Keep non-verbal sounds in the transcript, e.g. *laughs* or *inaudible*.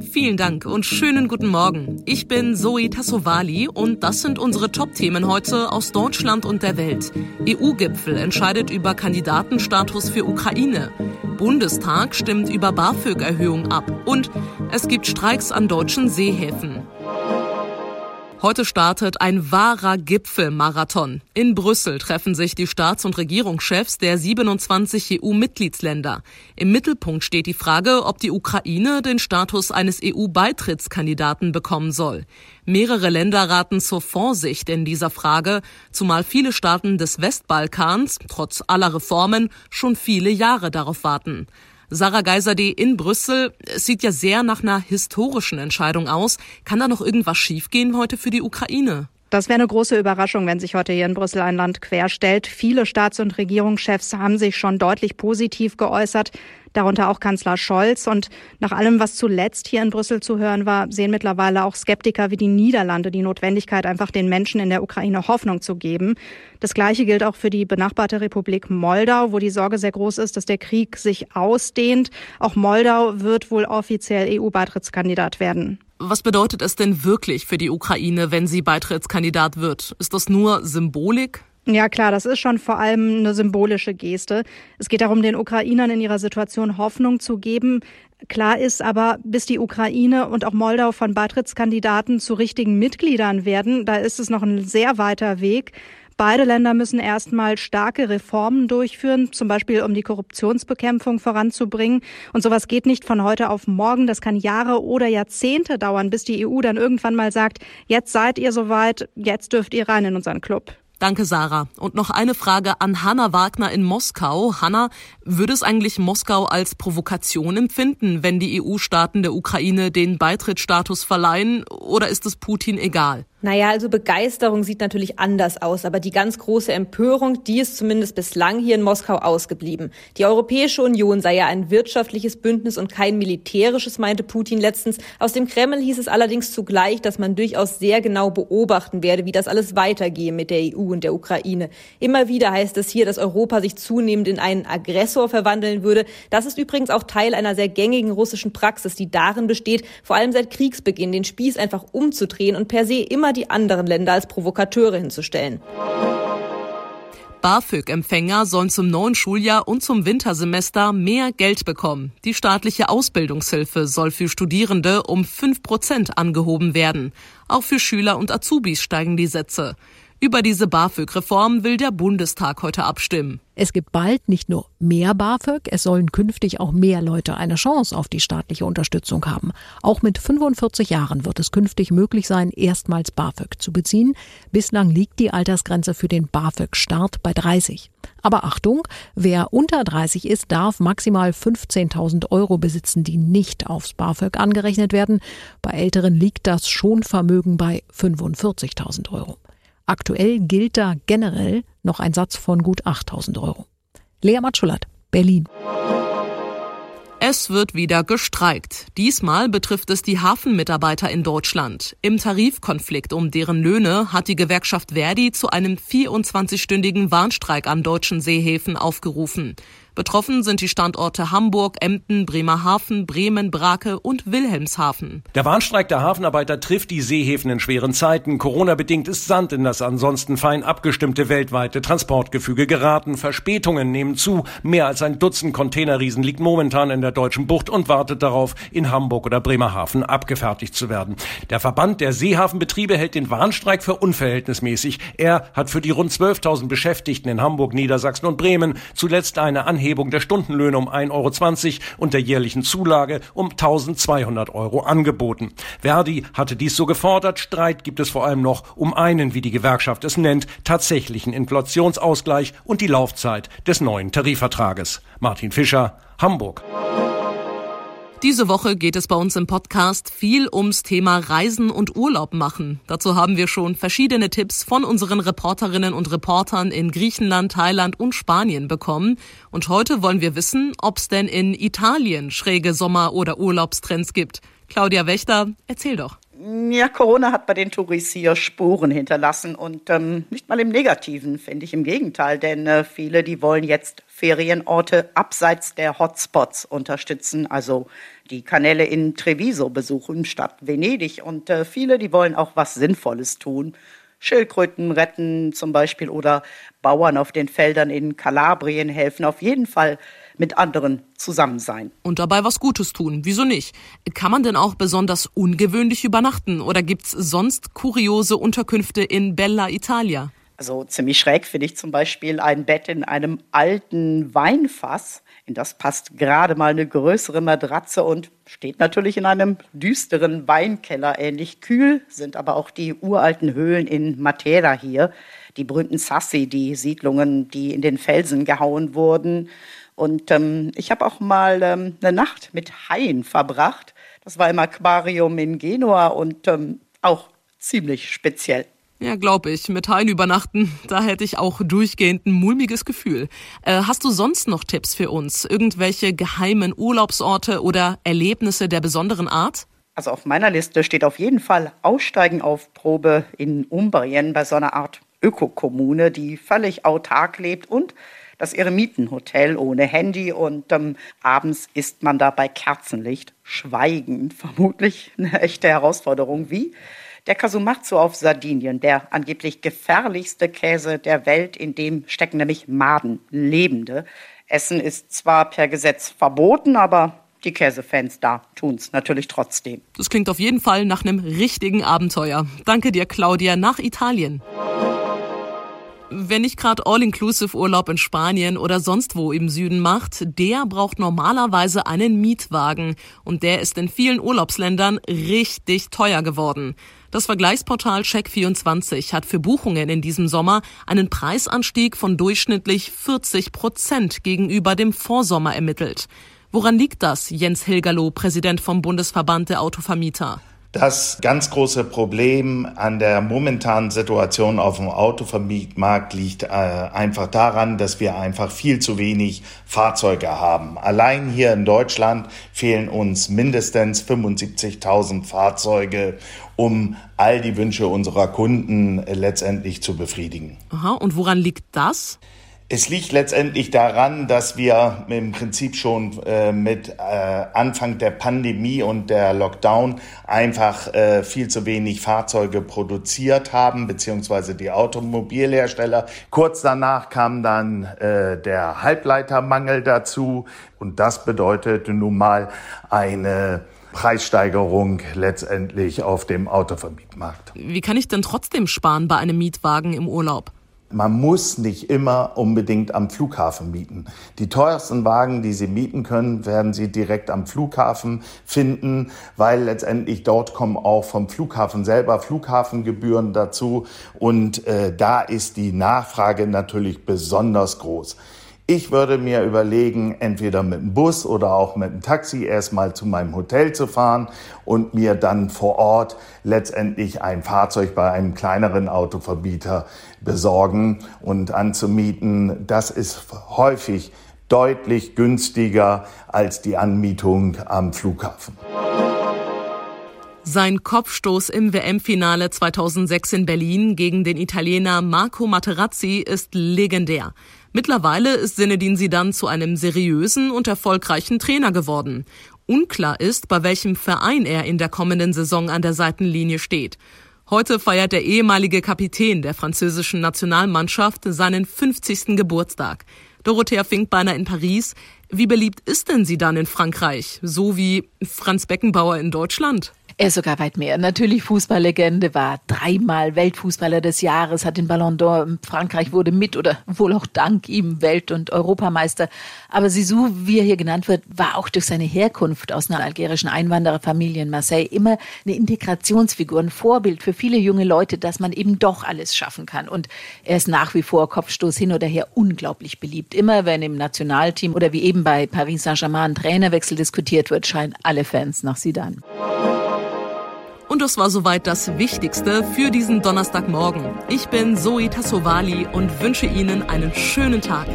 Vielen Dank und schönen guten Morgen. Ich bin Zoe Tassovali und das sind unsere Top-Themen heute aus Deutschland und der Welt. EU-Gipfel entscheidet über Kandidatenstatus für Ukraine. Bundestag stimmt über BAföG-Erhöhung ab. Und es gibt Streiks an deutschen Seehäfen. Heute startet ein wahrer Gipfelmarathon. In Brüssel treffen sich die Staats- und Regierungschefs der 27 EU-Mitgliedsländer. Im Mittelpunkt steht die Frage, ob die Ukraine den Status eines EU-Beitrittskandidaten bekommen soll. Mehrere Länder raten zur Vorsicht in dieser Frage, zumal viele Staaten des Westbalkans, trotz aller Reformen, schon viele Jahre darauf warten. Sarah Geiserde in Brüssel. Es sieht ja sehr nach einer historischen Entscheidung aus. Kann da noch irgendwas schiefgehen heute für die Ukraine? Das wäre eine große Überraschung, wenn sich heute hier in Brüssel ein Land querstellt. Viele Staats- und Regierungschefs haben sich schon deutlich positiv geäußert darunter auch Kanzler Scholz. Und nach allem, was zuletzt hier in Brüssel zu hören war, sehen mittlerweile auch Skeptiker wie die Niederlande die Notwendigkeit, einfach den Menschen in der Ukraine Hoffnung zu geben. Das Gleiche gilt auch für die benachbarte Republik Moldau, wo die Sorge sehr groß ist, dass der Krieg sich ausdehnt. Auch Moldau wird wohl offiziell EU-Beitrittskandidat werden. Was bedeutet es denn wirklich für die Ukraine, wenn sie Beitrittskandidat wird? Ist das nur Symbolik? Ja klar, das ist schon vor allem eine symbolische Geste. Es geht darum, den Ukrainern in ihrer Situation Hoffnung zu geben. Klar ist aber, bis die Ukraine und auch Moldau von Beitrittskandidaten zu richtigen Mitgliedern werden, da ist es noch ein sehr weiter Weg. Beide Länder müssen erstmal starke Reformen durchführen, zum Beispiel um die Korruptionsbekämpfung voranzubringen. Und sowas geht nicht von heute auf morgen. Das kann Jahre oder Jahrzehnte dauern, bis die EU dann irgendwann mal sagt, jetzt seid ihr soweit, jetzt dürft ihr rein in unseren Club. Danke, Sarah. Und noch eine Frage an Hanna Wagner in Moskau. Hanna, würde es eigentlich Moskau als Provokation empfinden, wenn die EU-Staaten der Ukraine den Beitrittsstatus verleihen, oder ist es Putin egal? Naja, also Begeisterung sieht natürlich anders aus, aber die ganz große Empörung, die ist zumindest bislang hier in Moskau ausgeblieben. Die Europäische Union sei ja ein wirtschaftliches Bündnis und kein militärisches, meinte Putin letztens. Aus dem Kreml hieß es allerdings zugleich, dass man durchaus sehr genau beobachten werde, wie das alles weitergehe mit der EU und der Ukraine. Immer wieder heißt es hier, dass Europa sich zunehmend in einen Aggressor verwandeln würde. Das ist übrigens auch Teil einer sehr gängigen russischen Praxis, die darin besteht, vor allem seit Kriegsbeginn den Spieß einfach umzudrehen und per se immer die anderen Länder als Provokateure hinzustellen. BAföG-Empfänger sollen zum neuen Schuljahr und zum Wintersemester mehr Geld bekommen. Die staatliche Ausbildungshilfe soll für Studierende um 5 Prozent angehoben werden. Auch für Schüler und Azubis steigen die Sätze. Über diese BAföG-Reform will der Bundestag heute abstimmen. Es gibt bald nicht nur mehr BAföG, es sollen künftig auch mehr Leute eine Chance auf die staatliche Unterstützung haben. Auch mit 45 Jahren wird es künftig möglich sein, erstmals BAföG zu beziehen. Bislang liegt die Altersgrenze für den BAföG-Start bei 30. Aber Achtung, wer unter 30 ist, darf maximal 15.000 Euro besitzen, die nicht aufs BAföG angerechnet werden. Bei Älteren liegt das Schonvermögen bei 45.000 Euro. Aktuell gilt da generell noch ein Satz von gut 8000 Euro. Lea Matschulat, Berlin. Es wird wieder gestreikt. Diesmal betrifft es die Hafenmitarbeiter in Deutschland. Im Tarifkonflikt um deren Löhne hat die Gewerkschaft Verdi zu einem 24-stündigen Warnstreik an deutschen Seehäfen aufgerufen. Betroffen sind die Standorte Hamburg, Emden, Bremerhaven, Bremen, Brake und Wilhelmshaven. Der Warnstreik der Hafenarbeiter trifft die Seehäfen in schweren Zeiten. Corona-bedingt ist Sand in das ansonsten fein abgestimmte weltweite Transportgefüge geraten. Verspätungen nehmen zu. Mehr als ein Dutzend Containerriesen liegt momentan in der deutschen Bucht und wartet darauf, in Hamburg oder Bremerhaven abgefertigt zu werden. Der Verband der Seehafenbetriebe hält den Warnstreik für unverhältnismäßig. Er hat für die rund 12.000 Beschäftigten in Hamburg, Niedersachsen und Bremen zuletzt eine Anhebung Anhebung der Stundenlöhne um 1,20 Euro und der jährlichen Zulage um 1200 Euro angeboten. Verdi hatte dies so gefordert. Streit gibt es vor allem noch um einen, wie die Gewerkschaft es nennt, tatsächlichen Inflationsausgleich und die Laufzeit des neuen Tarifvertrages. Martin Fischer, Hamburg. Diese Woche geht es bei uns im Podcast viel ums Thema Reisen und Urlaub machen. Dazu haben wir schon verschiedene Tipps von unseren Reporterinnen und Reportern in Griechenland, Thailand und Spanien bekommen. Und heute wollen wir wissen, ob es denn in Italien schräge Sommer- oder Urlaubstrends gibt. Claudia Wächter, erzähl doch. Ja, Corona hat bei den Touris hier Spuren hinterlassen und ähm, nicht mal im Negativen, finde ich im Gegenteil, denn äh, viele, die wollen jetzt Ferienorte abseits der Hotspots unterstützen, also die Kanäle in Treviso besuchen statt Venedig und äh, viele, die wollen auch was Sinnvolles tun. Schildkröten retten zum Beispiel oder Bauern auf den Feldern in Kalabrien helfen. Auf jeden Fall mit anderen zusammen sein. Und dabei was Gutes tun. Wieso nicht? Kann man denn auch besonders ungewöhnlich übernachten oder gibt's sonst kuriose Unterkünfte in Bella Italia? Also ziemlich schräg finde ich zum Beispiel ein Bett in einem alten Weinfass. In das passt gerade mal eine größere Matratze und steht natürlich in einem düsteren Weinkeller. Ähnlich kühl sind aber auch die uralten Höhlen in Matera hier. Die berühmten Sassi, die Siedlungen, die in den Felsen gehauen wurden. Und ähm, ich habe auch mal ähm, eine Nacht mit Haien verbracht. Das war im Aquarium in Genua und ähm, auch ziemlich speziell. Ja, glaube ich. Mit Haien übernachten, *laughs* da hätte ich auch durchgehend ein mulmiges Gefühl. Äh, hast du sonst noch Tipps für uns? Irgendwelche geheimen Urlaubsorte oder Erlebnisse der besonderen Art? Also auf meiner Liste steht auf jeden Fall Aussteigen auf Probe in Umbrien bei so einer Art Ökokommune, die völlig autark lebt und das Eremitenhotel ohne Handy und ähm, abends isst man da bei Kerzenlicht schweigend. *laughs* Vermutlich eine echte Herausforderung. Wie? Der Casumazzo auf Sardinien, der angeblich gefährlichste Käse der Welt, in dem stecken nämlich Maden, Lebende. Essen ist zwar per Gesetz verboten, aber die Käsefans da tun's natürlich trotzdem. Das klingt auf jeden Fall nach einem richtigen Abenteuer. Danke dir, Claudia, nach Italien. Wer nicht gerade All-Inclusive-Urlaub in Spanien oder sonst wo im Süden macht, der braucht normalerweise einen Mietwagen und der ist in vielen Urlaubsländern richtig teuer geworden. Das Vergleichsportal Check24 hat für Buchungen in diesem Sommer einen Preisanstieg von durchschnittlich 40 Prozent gegenüber dem Vorsommer ermittelt. Woran liegt das, Jens Hilgerloh, Präsident vom Bundesverband der Autovermieter? Das ganz große Problem an der momentanen Situation auf dem Autovermietmarkt liegt äh, einfach daran, dass wir einfach viel zu wenig Fahrzeuge haben. Allein hier in Deutschland fehlen uns mindestens 75.000 Fahrzeuge, um all die Wünsche unserer Kunden letztendlich zu befriedigen. Aha, und woran liegt das? Es liegt letztendlich daran, dass wir im Prinzip schon äh, mit äh, Anfang der Pandemie und der Lockdown einfach äh, viel zu wenig Fahrzeuge produziert haben, beziehungsweise die Automobilhersteller. Kurz danach kam dann äh, der Halbleitermangel dazu und das bedeutete nun mal eine Preissteigerung letztendlich auf dem Autovermietmarkt. Wie kann ich denn trotzdem sparen bei einem Mietwagen im Urlaub? Man muss nicht immer unbedingt am Flughafen mieten. Die teuersten Wagen, die Sie mieten können, werden Sie direkt am Flughafen finden, weil letztendlich dort kommen auch vom Flughafen selber Flughafengebühren dazu und äh, da ist die Nachfrage natürlich besonders groß. Ich würde mir überlegen, entweder mit dem Bus oder auch mit dem Taxi erstmal zu meinem Hotel zu fahren und mir dann vor Ort letztendlich ein Fahrzeug bei einem kleineren Autoverbieter besorgen und anzumieten. Das ist häufig deutlich günstiger als die Anmietung am Flughafen. Sein Kopfstoß im WM-Finale 2006 in Berlin gegen den Italiener Marco Materazzi ist legendär. Mittlerweile ist Zinedine Zidane zu einem seriösen und erfolgreichen Trainer geworden. Unklar ist, bei welchem Verein er in der kommenden Saison an der Seitenlinie steht. Heute feiert der ehemalige Kapitän der französischen Nationalmannschaft seinen 50. Geburtstag. Dorothea Finkbeiner in Paris. Wie beliebt ist denn sie dann in Frankreich? So wie Franz Beckenbauer in Deutschland? Er ist sogar weit mehr. Natürlich Fußballlegende, war dreimal Weltfußballer des Jahres, hat den Ballon d'Or. Frankreich wurde mit oder wohl auch dank ihm Welt- und Europameister. Aber Sisou, wie er hier genannt wird, war auch durch seine Herkunft aus einer algerischen Einwandererfamilie in Marseille immer eine Integrationsfigur, ein Vorbild für viele junge Leute, dass man eben doch alles schaffen kann. Und er ist nach wie vor Kopfstoß hin oder her unglaublich beliebt. Immer wenn im Nationalteam oder wie eben bei Paris Saint-Germain ein Trainerwechsel diskutiert wird, scheinen alle Fans nach Sidan. Und das war soweit das Wichtigste für diesen Donnerstagmorgen. Ich bin Zoe Tassovali und wünsche Ihnen einen schönen Tag.